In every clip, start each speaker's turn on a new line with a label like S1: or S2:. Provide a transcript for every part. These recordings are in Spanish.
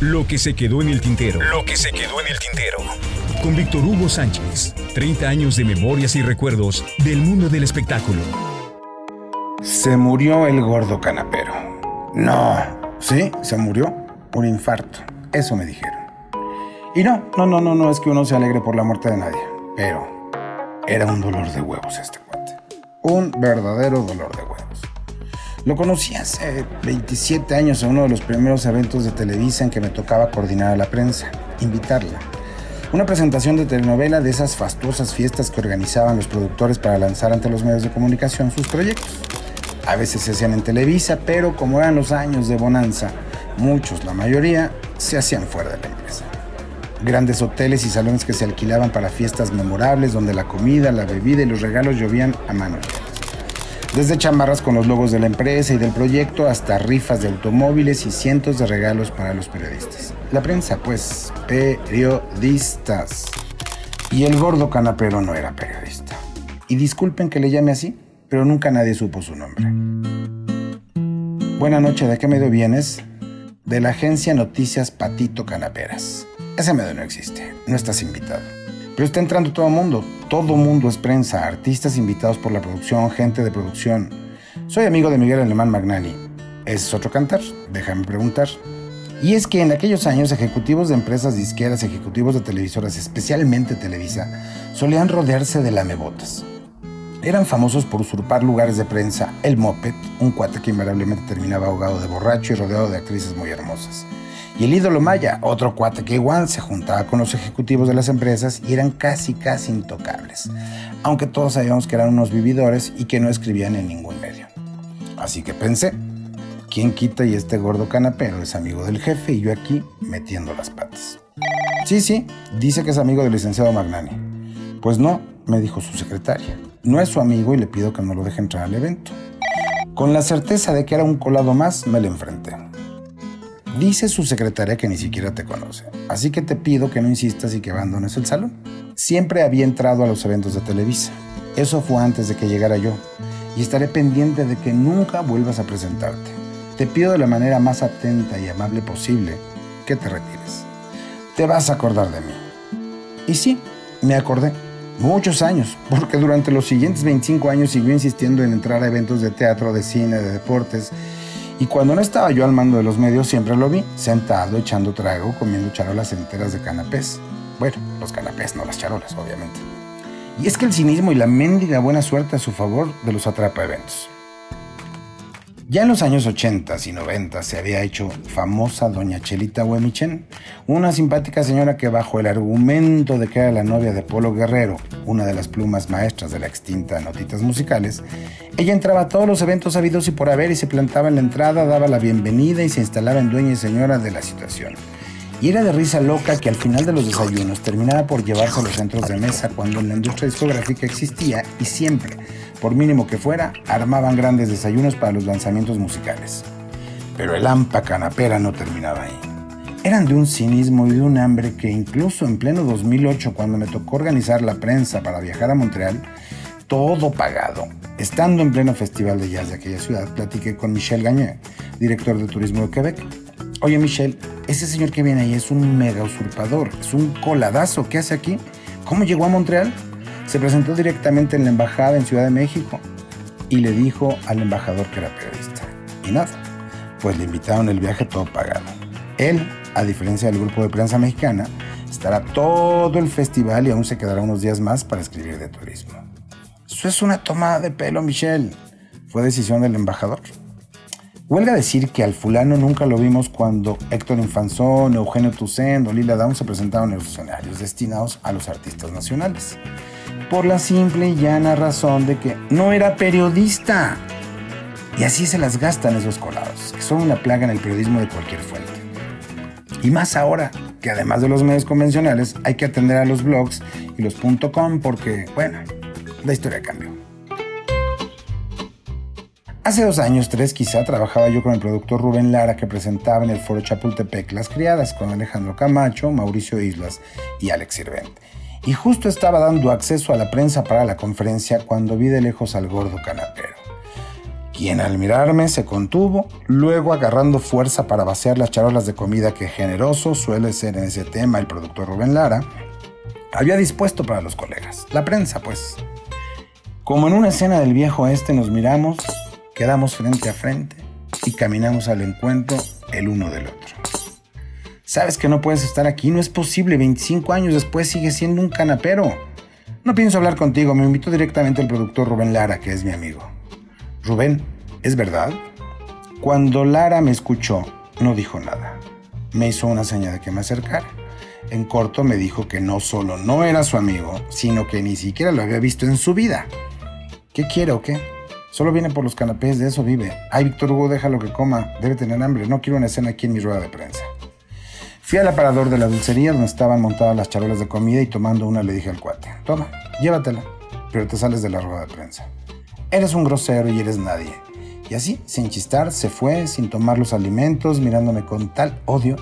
S1: Lo que se quedó en el tintero. Lo que se quedó en el tintero. Con Víctor Hugo Sánchez. 30 años de memorias y recuerdos del mundo del espectáculo.
S2: Se murió el gordo canapero. No, sí, se murió. Un infarto. Eso me dijeron. Y no, no, no, no, no es que uno se alegre por la muerte de nadie. Pero era un dolor de huevos este cuate. Un verdadero dolor de huevos. Lo conocí hace 27 años en uno de los primeros eventos de Televisa en que me tocaba coordinar a la prensa, invitarla. Una presentación de telenovela de esas fastuosas fiestas que organizaban los productores para lanzar ante los medios de comunicación sus proyectos. A veces se hacían en Televisa, pero como eran los años de bonanza, muchos, la mayoría, se hacían fuera de la empresa. Grandes hoteles y salones que se alquilaban para fiestas memorables donde la comida, la bebida y los regalos llovían a mano desde chamarras con los logos de la empresa y del proyecto hasta rifas de automóviles y cientos de regalos para los periodistas. La prensa, pues, periodistas. Y el gordo canapero no era periodista. Y disculpen que le llame así, pero nunca nadie supo su nombre. Buena noche, ¿de qué medio vienes? De la agencia Noticias Patito Canaperas. Ese medio no existe, no estás invitado. Pero está entrando todo el mundo. Todo mundo es prensa, artistas invitados por la producción, gente de producción. Soy amigo de Miguel Alemán Magnani. ¿Es otro cantar? Déjame preguntar. Y es que en aquellos años ejecutivos de empresas disqueras, ejecutivos de televisoras, especialmente Televisa, solían rodearse de lamebotas. Eran famosos por usurpar lugares de prensa, el moped, un cuate que invariablemente terminaba ahogado de borracho y rodeado de actrices muy hermosas. Y el ídolo Maya, otro cuate que igual se juntaba con los ejecutivos de las empresas y eran casi, casi intocables. Aunque todos sabíamos que eran unos vividores y que no escribían en ningún medio. Así que pensé, ¿quién quita y este gordo canapero es amigo del jefe y yo aquí metiendo las patas? Sí, sí, dice que es amigo del licenciado Magnani. Pues no, me dijo su secretaria. No es su amigo y le pido que no lo deje entrar al evento. Con la certeza de que era un colado más, me le enfrenté. Dice su secretaria que ni siquiera te conoce, así que te pido que no insistas y que abandones el salón. Siempre había entrado a los eventos de Televisa. Eso fue antes de que llegara yo. Y estaré pendiente de que nunca vuelvas a presentarte. Te pido de la manera más atenta y amable posible que te retires. Te vas a acordar de mí. Y sí, me acordé. Muchos años, porque durante los siguientes 25 años siguió insistiendo en entrar a eventos de teatro, de cine, de deportes y cuando no estaba yo al mando de los medios, siempre lo vi, sentado, echando trago, comiendo charolas enteras de canapés. Bueno, los canapés, no las charolas, obviamente. Y es que el cinismo y la mendiga buena suerte a su favor de los atrapa eventos. Ya en los años 80 y 90 se había hecho famosa doña Chelita Huemichen, una simpática señora que bajo el argumento de que era la novia de Polo Guerrero, una de las plumas maestras de la extinta Notitas Musicales, ella entraba a todos los eventos habidos y por haber y se plantaba en la entrada, daba la bienvenida y se instalaba en dueña y señora de la situación. Y era de risa loca que al final de los desayunos terminaba por llevarse a los centros de mesa cuando en la industria discográfica existía y siempre por mínimo que fuera, armaban grandes desayunos para los lanzamientos musicales. Pero el AMPA canapera no terminaba ahí. Eran de un cinismo y de un hambre que incluso en pleno 2008, cuando me tocó organizar la prensa para viajar a Montreal, todo pagado. Estando en pleno festival de jazz de aquella ciudad, platiqué con Michel Gagné, director de turismo de Quebec. Oye Michel, ese señor que viene ahí es un mega usurpador, es un coladazo, ¿qué hace aquí? ¿Cómo llegó a Montreal? Se presentó directamente en la embajada en Ciudad de México y le dijo al embajador que era periodista. Y nada, pues le invitaron el viaje todo pagado. Él, a diferencia del grupo de prensa mexicana, estará todo el festival y aún se quedará unos días más para escribir de turismo. Eso es una tomada de pelo, Michelle. Fue decisión del embajador. Huelga decir que al fulano nunca lo vimos cuando Héctor Infanzón, Eugenio Toussaint o Lila Down se presentaron en los escenarios destinados a los artistas nacionales por la simple y llana razón de que no era periodista. Y así se las gastan esos colados, que son una plaga en el periodismo de cualquier fuente. Y más ahora, que además de los medios convencionales, hay que atender a los blogs y los .com porque, bueno, la historia cambió. Hace dos años, tres quizá, trabajaba yo con el productor Rubén Lara que presentaba en el foro Chapultepec Las Criadas con Alejandro Camacho, Mauricio Islas y Alex Sirvente y justo estaba dando acceso a la prensa para la conferencia cuando vi de lejos al gordo canapero. quien al mirarme se contuvo, luego agarrando fuerza para vaciar las charolas de comida que generoso suele ser en ese tema el productor Rubén Lara, había dispuesto para los colegas, la prensa pues. Como en una escena del viejo este nos miramos, quedamos frente a frente y caminamos al encuentro el uno del otro. Sabes que no puedes estar aquí, no es posible, 25 años después sigues siendo un canapero. No pienso hablar contigo, me invitó directamente el productor Rubén Lara, que es mi amigo. Rubén, ¿es verdad? Cuando Lara me escuchó, no dijo nada. Me hizo una señal de que me acercara. En corto me dijo que no solo no era su amigo, sino que ni siquiera lo había visto en su vida. ¿Qué quiere o qué? Solo viene por los canapés, de eso vive. Ay, Víctor Hugo, déjalo que coma. Debe tener hambre. No quiero una escena aquí en mi rueda de prensa. Fui al aparador de la dulcería donde estaban montadas las charolas de comida y tomando una le dije al cuate, toma, llévatela, pero te sales de la rueda de prensa. Eres un grosero y eres nadie. Y así, sin chistar, se fue, sin tomar los alimentos, mirándome con tal odio.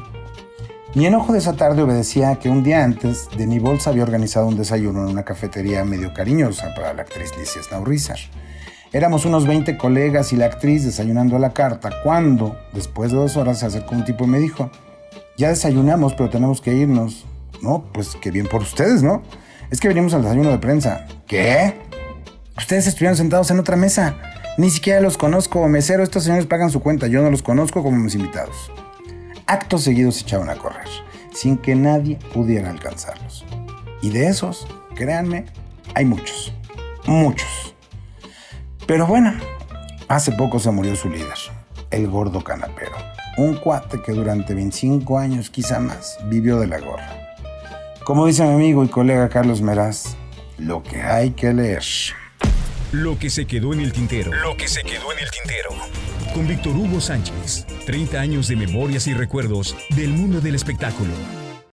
S2: Mi enojo de esa tarde obedecía que un día antes, de mi bolsa había organizado un desayuno en una cafetería medio cariñosa para la actriz Licia Snaurizar. Éramos unos 20 colegas y la actriz desayunando a la carta, cuando, después de dos horas, se acercó un tipo y me dijo, ya desayunamos, pero tenemos que irnos. No, pues qué bien por ustedes, ¿no? Es que venimos al desayuno de prensa. ¿Qué? Ustedes estuvieron sentados en otra mesa. Ni siquiera los conozco. Mesero, estos señores pagan su cuenta. Yo no los conozco como mis invitados. Actos seguidos se echaron a correr, sin que nadie pudiera alcanzarlos. Y de esos, créanme, hay muchos. Muchos. Pero bueno, hace poco se murió su líder, el gordo canapero. Un cuate que durante 25 años, quizá más, vivió de la gorra. Como dice mi amigo y colega Carlos Meraz, lo que hay que leer.
S1: Lo que se quedó en el tintero. Lo que se quedó en el tintero. Con Víctor Hugo Sánchez. 30 años de memorias y recuerdos del mundo del espectáculo.